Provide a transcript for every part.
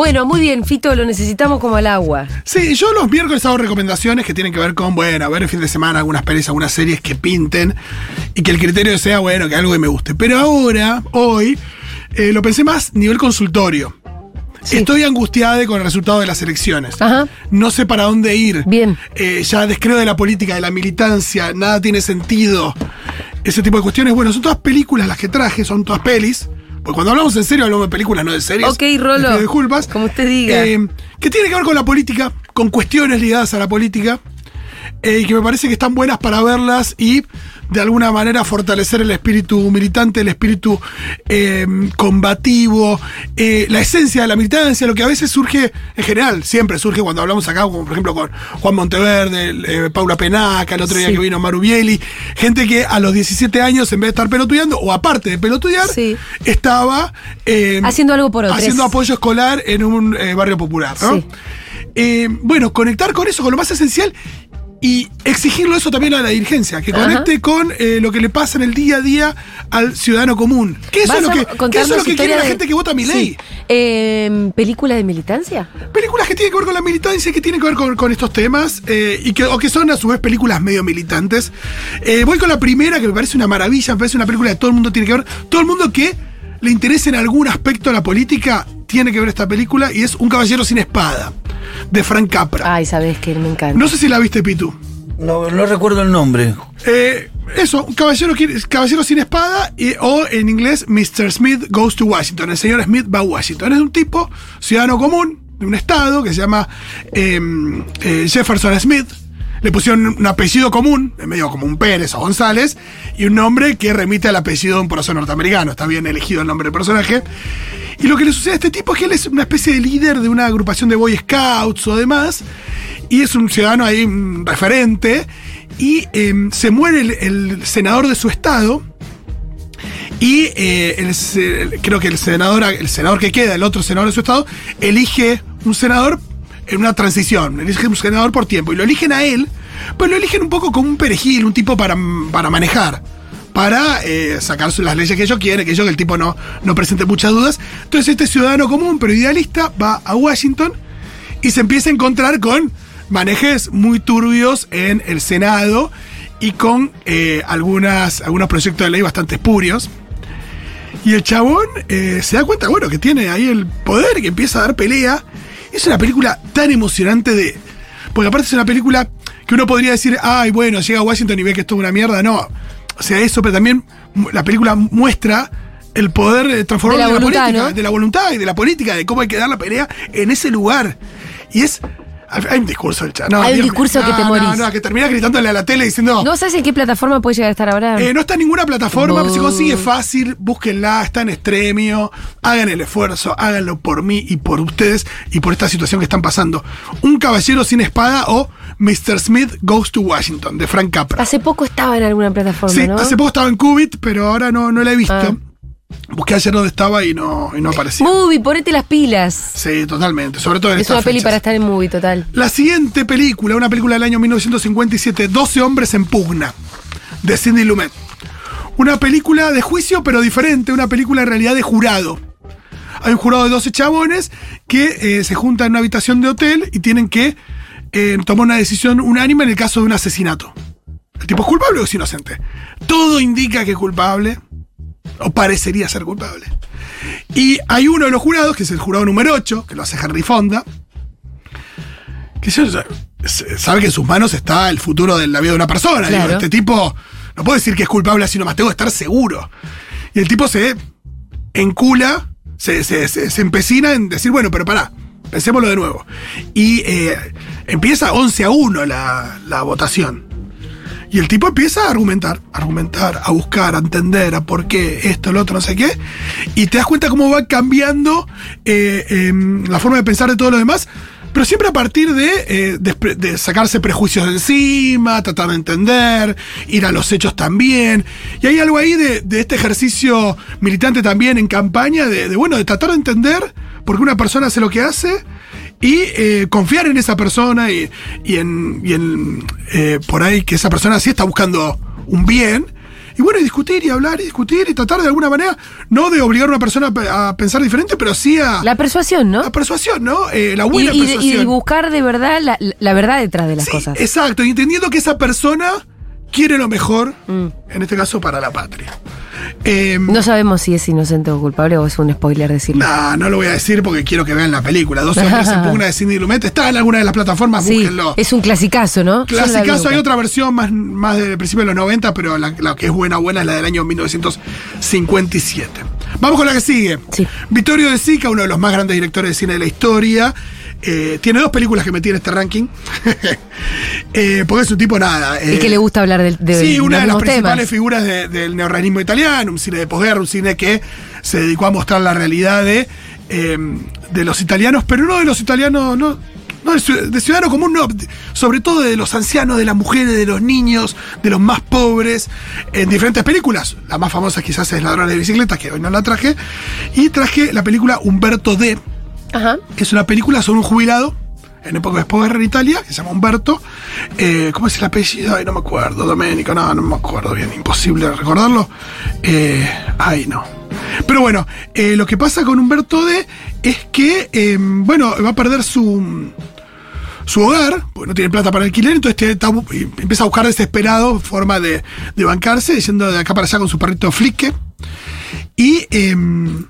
Bueno, muy bien, Fito, lo necesitamos como al agua. Sí, yo los miércoles hago recomendaciones que tienen que ver con, bueno, a ver el fin de semana algunas pelis, algunas series que pinten y que el criterio sea, bueno, que algo que me guste. Pero ahora, hoy, eh, lo pensé más nivel consultorio. Sí. Estoy angustiada con el resultado de las elecciones. Ajá. No sé para dónde ir. Bien. Eh, ya descreo de la política, de la militancia, nada tiene sentido. Ese tipo de cuestiones. Bueno, son todas películas las que traje, son todas pelis. Cuando hablamos en serio, hablamos de películas, no de series. Ok, Rolo. Disculpas. Como usted diga. Eh, que tiene que ver con la política, con cuestiones ligadas a la política. Eh, y que me parece que están buenas para verlas y de alguna manera fortalecer el espíritu militante, el espíritu eh, combativo, eh, la esencia de la militancia, lo que a veces surge, en general, siempre surge cuando hablamos acá, como por ejemplo con Juan Monteverde, eh, Paula Penaca, el otro día Sí. que vino Maru Bieli, gente que a los 17 años, en vez de estar pelotudeando, o aparte de pelotudear, Sí. estaba Haciendo algo por otros. haciendo apoyo escolar en un barrio popular, ¿no? Sí. Bueno, conectar con eso, con lo más esencial y exigirlo eso también a la dirigencia, que Ajá. conecte con eh, lo que le pasa en el día a día al ciudadano común. Que eso ¿Vas es lo que, contarnos eso es lo que quiere la gente que vota a mi ley. Sí. Eh, ¿Película de militancia? Películas que tienen que ver con la militancia, que tienen que ver con, con estos temas, eh, y que, o que son a su vez películas medio militantes. Eh, voy con la primera, que me parece una maravilla, me parece una película que todo el mundo tiene que ver. Todo el mundo que le interese en algún aspecto de la política tiene que ver esta película, y es Un caballero sin espada, de Frank Capra. Ay, sabes que me encanta. No sé si la viste, Pitu. No, no recuerdo el nombre. Eh, eso, un caballero, caballero sin espada, y- o en inglés, Mr. Smith Goes to Washington. El señor Smith va a Washington. Es un tipo, ciudadano común, de un estado, que se llama eh, eh, Jefferson Smith. Le pusieron un apellido común, medio como un Pérez o González, y un nombre que remite al apellido de un profesor norteamericano. Está bien elegido el nombre del personaje. Y lo que le sucede a este tipo es que él es una especie de líder de una agrupación de Boy Scouts o demás, y es un ciudadano ahí referente, y em, se muere el, senador de su estado, y eh, creo que el senador, el senador que queda, el otro senador de su estado, elige un senador en una transición, elige un senador por tiempo, y lo eligen a él, pero lo eligen un poco como un perejil, un tipo para, para manejar para eh, sacar las leyes que ellos quieren, que ellos que el tipo no, no presente muchas dudas. Entonces este ciudadano común, pero idealista, va a Washington y se empieza a encontrar con manejes muy turbios en el Senado y con eh, algunas, algunos proyectos de ley bastante espurios. Y el chabón eh, se da cuenta, bueno, que tiene ahí el poder que empieza a dar pelea. Es una película tan emocionante de. Porque aparte es una película que uno podría decir, ay, bueno, llega a Washington y ve que esto es una mierda. No. O sea, eso, pero también la película muestra el poder eh, transformador De la de la, voluntad, política, ¿no? de la voluntad y de la política, de cómo hay que dar la pelea en ese lugar. Y es. Hay un discurso del chabón. No, Hay un Dios discurso que te morís. No, no, que termina gritándole a la tele diciendo. ¿No sabes en qué plataforma puede llegar a estar ahora? Eh, no está en ninguna plataforma, No. se consigue fácil, búsquenla, está en extremio, hagan el esfuerzo, háganlo por mí y por ustedes y por esta situación que están pasando. Un caballero sin espada o Mr. Smith Goes to Washington, de Frank Capra. Hace poco estaba en alguna plataforma, Sí, ¿no? hace poco estaba en Qubit, pero ahora no, no la he visto. Ah. Busqué ayer dónde estaba y no, y no aparecía. Movie, ponete las pilas. Sí, totalmente, sobre todo en Es estas una peli fechas. para estar en movie, total. La siguiente película, una película del año 1957, 12 hombres en pugna, de Cindy Lumet. Una película de juicio, pero diferente, una película en realidad de jurado. Hay un jurado de 12 chabones que eh, se juntan en una habitación de hotel y tienen que eh, tomar una decisión unánime en el caso de un asesinato. ¿El tipo es culpable o es inocente? Todo indica que es culpable, o parecería ser culpable. Y hay uno de los jurados, que es el jurado número 8, que lo hace Henry Fonda, que sabe que en sus manos está el futuro de la vida de una persona. Digo, este tipo no puedo decir que es culpable así nomás, tengo que estar seguro. Y el tipo se encula, se, se, se- se empecina en decir, bueno, pero pará, pensémoslo de nuevo. Y eh, empieza 11 a 1 la, la votación. Y el tipo empieza a argumentar, a argumentar, a buscar, a entender, a por qué, esto, lo otro, no sé qué. Y te das cuenta cómo va cambiando eh, em, la forma de pensar de todos los demás Pero siempre a partir de, eh, de sacarse prejuicios de encima, tratar de entender, ir a los hechos también. Y hay algo ahí de, de este ejercicio militante también en campaña, de, bueno, de tratar de entender por qué una persona hace lo que hace y eh, confiar en esa persona y, y en, y en, eh, por ahí que esa persona sí está buscando un bien. Y bueno, y discutir y hablar y discutir y tratar de alguna manera, no de obligar a una persona a pe- a pensar diferente, pero sí a La persuasión, ¿no? la persuasión, ¿no? Eh, la buena y- persuasión. y buscar de verdad la, la verdad detrás de las Sí, cosas. Exacto, y entendiendo que esa persona quiere lo mejor, Mm. en este caso para la patria. Eh, No sabemos si es inocente o culpable o es un spoiler decirlo. nah, no lo voy a decir porque quiero que vean la película. Dos hombres en pugna de Cindy Lumet. Está en alguna de las plataformas, sí, búsquenlo. es un clasicazo, ¿no? No Clasicazo, hay otra versión más, más del principio de los 90, pero la, la que es buena, buena es la del año 1957. Vamos con la que sigue. Sí. Vittorio De Sica, uno de los más grandes directores de cine de la historia. Eh, tiene dos películas que metí en este ranking. Eh, porque es un tipo nada. Y eh, que le gusta hablar del- de, sí, una de las principales temas. figuras de- del neorrealismo italiano, un cine de posguerra, un cine que se dedicó a mostrar la realidad de, eh, de los italianos, pero no de los italianos, no, no de, ciu- de ciudadano común, no, sobre todo de los ancianos, de las mujeres, de los niños, de los más pobres, en diferentes películas. La más famosa quizás es Ladrones de Bicicletas, que hoy no la traje, y traje la película Humberto D, Es una película sobre un jubilado en época de posguerra en Italia, que se llama Humberto. Eh, ¿Cómo es el apellido? Ay, no me acuerdo. Domenico, no, no me acuerdo bien. Imposible recordarlo. Eh, ay, no. Pero bueno, eh, lo que pasa con Humberto D es que, eh, bueno, va a perder su, su hogar, porque no tiene plata para alquiler, entonces está empieza a buscar desesperado forma de, de bancarse, diciendo de acá para allá con su perrito Flique. Y em,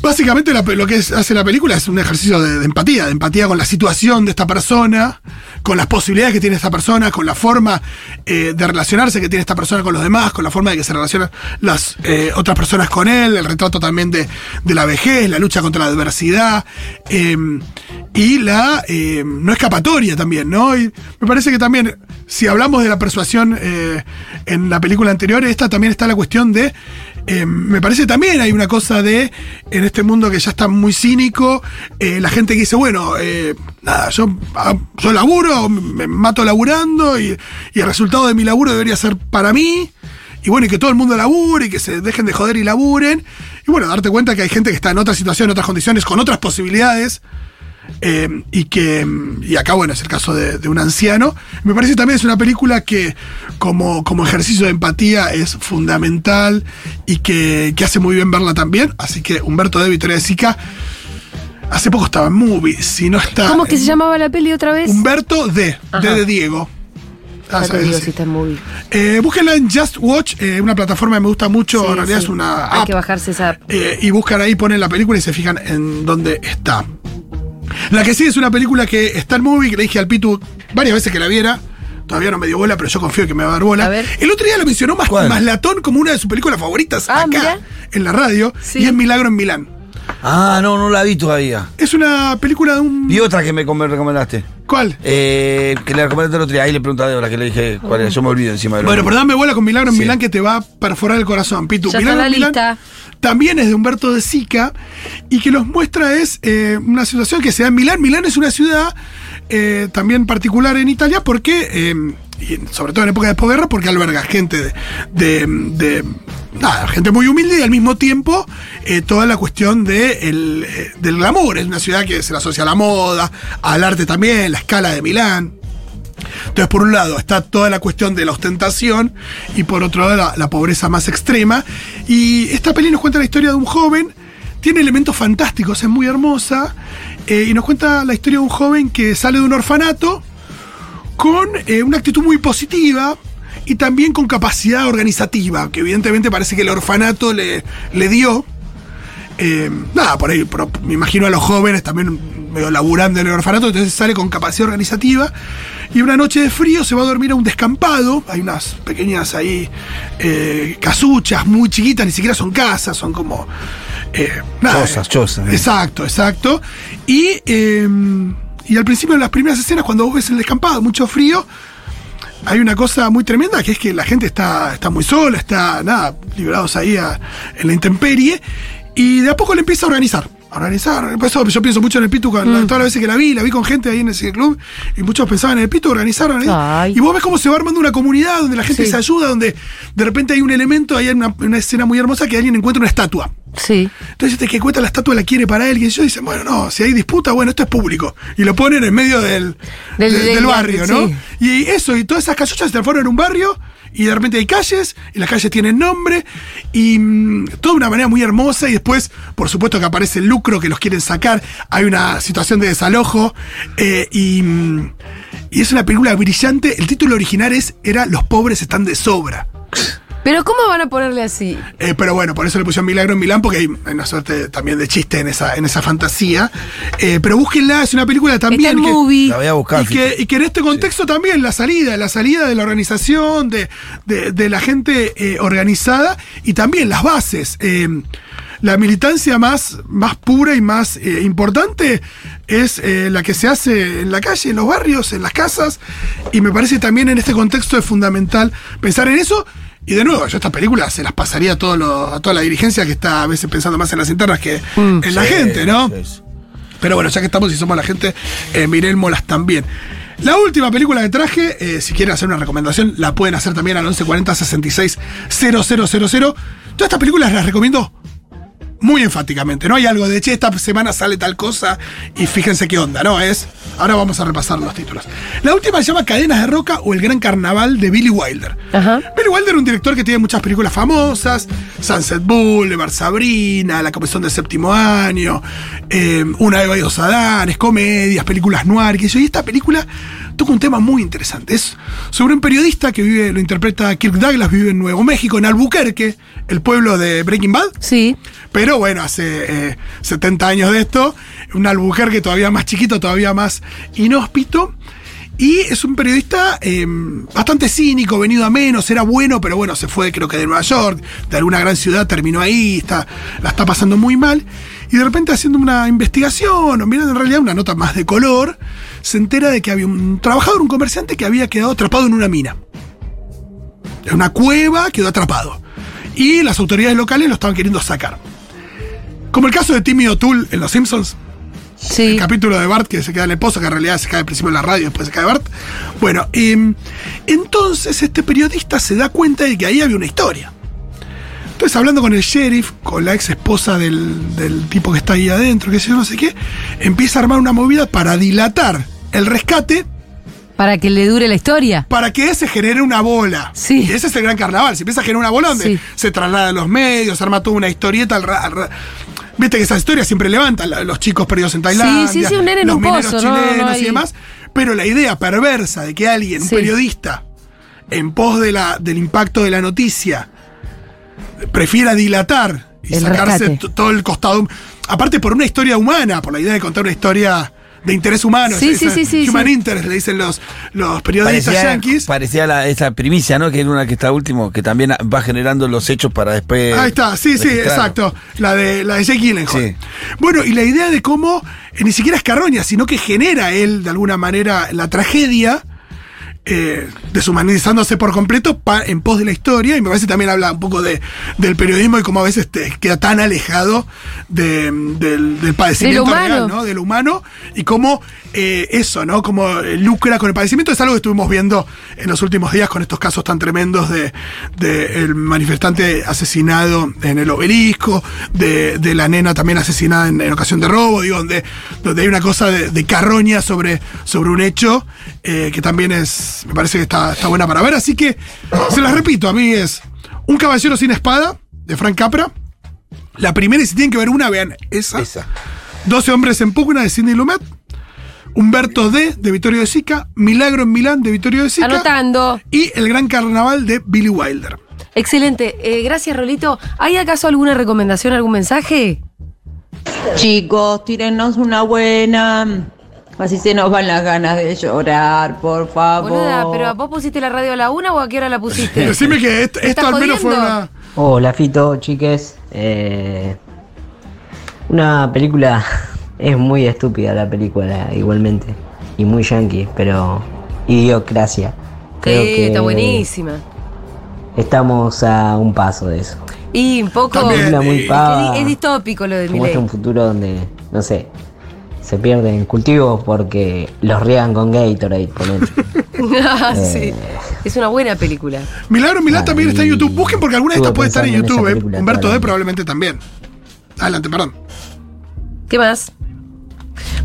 Básicamente la lo que hace la película es un ejercicio de, empatía, de empatía con la situación de esta persona, con las posibilidades que tiene esta persona, con la forma eh, de relacionarse que tiene esta persona con los demás, con la forma de que se relacionan las eh, otras personas con él, el retrato también de, de la vejez, la lucha contra la adversidad eh, y la eh, no escapatoria también, ¿no? Y me parece que también, si hablamos de la persuasión eh, en la película anterior, esta también está la cuestión de eh, me parece también hay una cosa de, en este mundo que ya está muy cínico, eh, la gente que dice, bueno, eh, nada, yo, ah, yo laburo, me mato laburando y, y el resultado de mi laburo debería ser para mí. Y bueno, y que todo el mundo labure y que se dejen de joder y laburen. Y bueno, darte cuenta que hay gente que está en otra situación, en otras condiciones, con otras posibilidades. Eh, y que y acá bueno es el caso de, de un anciano me parece también es una película que como, como ejercicio de empatía es fundamental y que, que hace muy bien verla también así que Humberto de Victoria de Sica hace poco estaba en Movies si no está ¿Cómo es que se llamaba la peli otra vez? Humberto D Ajá. D de Diego Ah, Ya te sabes, digo sí. si está en movie. Eh, búsquenla en Just Watch eh, una plataforma que me gusta mucho Sí, en realidad sí. es una Hay app que bajarse esa app. eh, y buscan ahí, ponen la película y se fijan en dónde está. La que sí es una película que está en movie, que le dije al Pitu varias veces que la viera. Todavía no me dio bola, pero yo confío que me va a dar bola. A ver. El otro día lo mencionó más, ¿Cuál? más Latón como una de sus películas favoritas Ah, acá, mirá. en la radio, Sí. y es Milagro en Milán. Ah, no, no la vi todavía. Es una película de un. Y otra que me com- recomendaste. ¿Cuál? Eh, que le recomendaste el otro día. Ahí le pregunté a Débora que le dije cuál era. Yo me olvido encima de lo Bueno, pero dame bola con Milagro en Sí. Milán que te va a perforar el corazón, Pitu. Ya está Milagro en la Milán lista. también es de Humberto de Sica y que los muestra es eh, una situación que se da en Milán. Milán es una ciudad eh, también particular en Italia porque, eh, y sobre todo en época de posguerra, porque alberga gente de, de- de- nada, gente muy humilde y al mismo tiempo eh, toda la cuestión eh, del glamour. Es una ciudad que se la asocia a la moda, al arte también, la escala de Milán. Entonces, por un lado está toda la cuestión de la ostentación y por otro lado la, pobreza más extrema. Y esta peli nos cuenta la historia de un joven, tiene elementos fantásticos, es muy hermosa, eh, y nos cuenta la historia de un joven que sale de un orfanato con una actitud muy positiva y también con capacidad organizativa, que evidentemente parece que el orfanato le dio. Eh, nada, por ahí, me imagino a los jóvenes también medio laburando en el orfanato, entonces sale con capacidad organizativa. Y una noche de frío se va a dormir a un descampado. Hay unas pequeñas ahí eh, casuchas muy chiquitas, ni siquiera son casas, son como. eh, nada, Chozas, chozas, eh. Exacto, exacto. Y, y al principio de las primeras escenas, cuando vos ves el descampado, mucho frío, hay una cosa muy tremenda que es que la gente está, está muy sola, está nada, librados ahí a- en la intemperie. Y de a poco le empieza a organizar. Organizar, por eso yo pienso mucho en el Pitu, con- todas las veces que la vi, la vi con gente ahí en ese club, y muchos pensaban en el Pitu, organizaron ahí. Y vos ves cómo se va armando una comunidad donde la gente Sí. se ayuda, donde de repente hay un elemento, hay una, una escena muy hermosa que alguien encuentra una estatua. Sí. Entonces este que cuenta la estatua la quiere para él, y ellos dicen, bueno, no, si hay disputa, bueno, esto es público. Y lo ponen en medio del, Del- de- del del- barrio, ¿no? sí. Y eso, y todas esas casullas se transforman en un barrio, y de repente hay calles, y las calles tienen nombre, y mm, todo de una manera muy hermosa, y después, por supuesto que aparece el lucro que los quieren sacar, hay una situación de desalojo, eh, y, mm, y es una película brillante. El título original es, era Los pobres están de sobra. Pero ¿cómo van a ponerle así? Eh, pero bueno, por eso le pusieron Milagro en Milán, porque hay una suerte también de chiste en esa, en esa fantasía. Eh, pero búsquenla, es una película también. Está en que- movie. La voy a buscar. y que, y que en este contexto también la salida, la salida de la organización, de, de- de la gente eh, organizada y también las bases. Eh, la militancia más, más pura y más eh, importante es eh, la que se hace en la calle, en los barrios, en las casas. Y me parece también en este contexto es fundamental pensar en eso. Y de nuevo, yo estas películas se las pasaría a, todo lo- a toda la dirigencia que está a veces pensando más en las internas que en la gente, ¿no? sí, sí. Pero bueno, ya que estamos y somos la gente, eh, miremoslas también. La última película que traje, eh, si quieren hacer una recomendación, la pueden hacer también al 1140 66 000. Todas estas películas las recomiendo muy enfáticamente. No hay algo de, che, esta semana sale tal cosa y fíjense qué onda, ¿no? Es, ahora vamos a repasar los títulos. La última se llama Cadenas de Roca o El Gran Carnaval de Billy Wilder. Ajá. Billy Wilder es un director que tiene muchas películas famosas, Sunset Boulevard, Sabrina, La Comisión del Séptimo Año, eh, Una Eva y dos Adanes, comedias, películas noir, que y esta película toca un tema muy interesante. Es sobre un periodista que vive, lo interpreta Kirk Douglas, vive en Nuevo México, en Albuquerque, el pueblo de Breaking Bad. Sí. Pero bueno, hace eh, 70 años de esto, un Albuquerque todavía más chiquito, todavía más inhóspito. Y es un periodista eh, bastante cínico, venido a menos, era bueno, pero bueno, se fue creo que de Nueva York, de alguna gran ciudad, terminó ahí, está, la está pasando muy mal. Y de repente haciendo una investigación, o mirando en realidad una nota más de color, se entera de que había un trabajador, un comerciante que había quedado atrapado en una mina. En una cueva, quedó atrapado. Y las autoridades locales lo estaban queriendo sacar. Como el caso de Timmy O'Toole en Los Simpsons, Sí. el capítulo de Bart que se queda en el pozo, que en realidad se cae al principio en la radio, después se cae Bart. Bueno, em, entonces este periodista se da cuenta de que ahí había una historia. Entonces, hablando con el sheriff, con la ex esposa del, del tipo que está ahí adentro, que sé yo, no sé qué, empieza a armar una movida para dilatar el rescate Para que le dure la historia. para que se genere una bola. Sí. Y ese es el gran carnaval. Se empieza a generar una bola donde Sí. se traslada a los medios, se arma toda una historieta. al al Viste que esas historias siempre levantan los chicos perdidos en Tailandia. sí, sí, un nene en los un mineros pozo, no, no chilenos hay- y demás. Pero la idea perversa de que alguien, un Sí. periodista, en pos de la, del impacto de la noticia, prefiera dilatar y El sacarse todo el costado. Aparte por una historia humana, por la idea de contar una historia de interés humano. Sí, esa- sí, sí, sí, Human sí. interest, le dicen los, los periodistas Parecía, yankees. parecía la, esa primicia, ¿no? Que es una que está último, que también va generando los hechos para después. Ahí está, sí, sí, exacto. La de, la de Jake Gyllenhaal. Sí. Bueno, y la idea de cómo eh, ni siquiera es carroña, sino que genera él, de alguna manera, la tragedia, eh, deshumanizándose por completo pa- en pos de la historia, y me parece que también habla un poco de, del periodismo y cómo a veces te queda tan alejado de- del, del padecimiento De lo humano. real, ¿no? De lo humano, y cómo eh, eso, ¿no? Como eh, lucra con el padecimiento, es algo que estuvimos viendo en los últimos días con estos casos tan tremendos de, de el manifestante asesinado en el obelisco, de, de la nena también asesinada en, en ocasión de robo, digo, donde, donde hay una cosa de, de carroña sobre, sobre un hecho eh, que también es, me parece que está, está buena para ver. Así que, se las repito, a mí es Un caballero sin espada, de Frank Capra. La primera, y si tienen que ver una, vean esa. Esa. 12 hombres en pugna de Sidney Lumet. Humberto D. de Vittorio de Sica. Milagro en Milán de Vittorio de Sica. Anotando. Y El Gran Carnaval de Billy Wilder. Excelente. Eh, gracias, Rolito. ¿Hay acaso alguna recomendación, algún mensaje? Chicos, tírennos una buena. Así se nos van las ganas de llorar, por favor. Boluda, pero ¿vos pusiste la radio a la una o a qué hora la pusiste? Decime que esto, al menos fue una. Hola Fito, chiques. Eh, una película es muy estúpida la película igualmente y muy yankee, pero idiocracia. Creo Sí, que está buenísima. Estamos a un paso de eso. Y un poco. También, Película muy eh, pava. Es, es distópico lo de que muestra un futuro donde, no sé, se pierden cultivos porque los riegan con Gatorade, ponele. Ah, Eh. sí. Es una buena película. Milagro Milán Ah, también está en YouTube. Busquen porque alguna de estas puede estar en en YouTube. eh. Humberto D probablemente también. Adelante, perdón. ¿Qué más?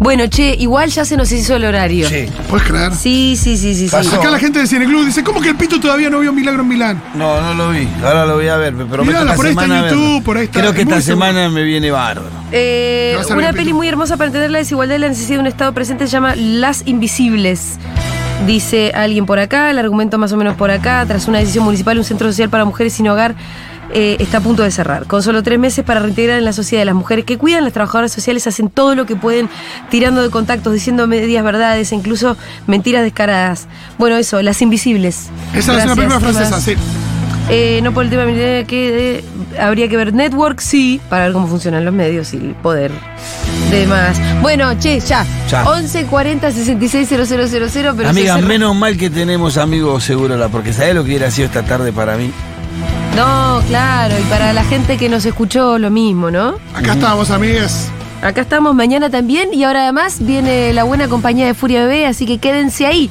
Bueno, che, igual ya se nos hizo el horario. Sí. ¿Puedes creer? Sí, sí, sí, sí. Pasó. Acá la gente del Cine Club dice, ¿cómo que el Pito todavía no vio Milagro en Milán? No, no lo vi. Ahora lo voy a ver. Me prometo Mirala, esta por ahí está en semana YouTube, por ahí está, Creo que esta seguro. semana me viene bárbaro. Eh, una peli muy hermosa para entender la desigualdad y la necesidad de un Estado presente se llama Las Invisibles. Dice alguien por acá, el argumento más o menos por acá. Tras una decisión municipal, un centro social para mujeres sin hogar eh, está a punto de cerrar. Con solo tres meses para reintegrar en la sociedad. Las mujeres que cuidan, las trabajadoras sociales hacen todo lo que pueden, tirando de contactos, diciendo medias verdades e incluso mentiras descaradas. Bueno, eso, Las Invisibles. Esa es una película ¿qué francesa, más? sí. Eh, no por el tema militar, que eh, habría que ver Network, sí, para ver cómo funcionan los medios y el poder demás. Bueno, che, ya. Ya. 11 40 66 000, pero Amiga, menos mal que tenemos amigos Segurola, porque ¿sabés lo que hubiera sido esta tarde para mí? No, claro, y para la gente que nos escuchó lo mismo, ¿no? Acá estamos, amigues. Acá estamos mañana también y ahora además viene la buena compañía de Furia Bebé, así que quédense ahí.